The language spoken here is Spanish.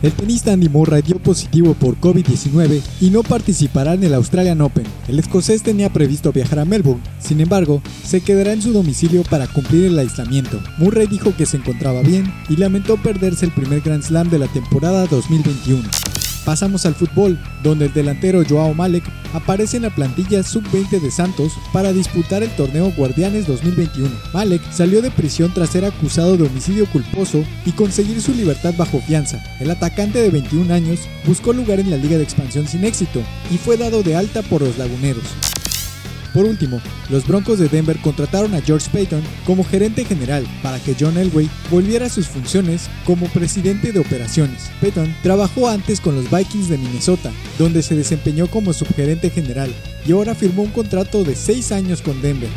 El tenista Andy Murray dio positivo por COVID-19 y no participará en el Australian Open. El escocés tenía previsto viajar a Melbourne, sin embargo, se quedará en su domicilio para cumplir el aislamiento. Murray dijo que se encontraba bien y lamentó perderse el primer Grand Slam de la temporada 2021. Pasamos al fútbol, donde el delantero Joao Malek aparece en la plantilla sub-20 de Santos para disputar el torneo Guardianes 2021. Malek salió de prisión tras ser acusado de homicidio culposo y conseguir su libertad bajo fianza. El atacante de 21 años buscó lugar en la Liga de Expansión sin éxito y fue dado de alta por los laguneros. Por último, los Broncos de Denver contrataron a George Payton como gerente general para que John Elway volviera a sus funciones como presidente de operaciones. Payton trabajó antes con los Vikings de Minnesota, donde se desempeñó como subgerente general y ahora firmó un contrato de 6 años con Denver.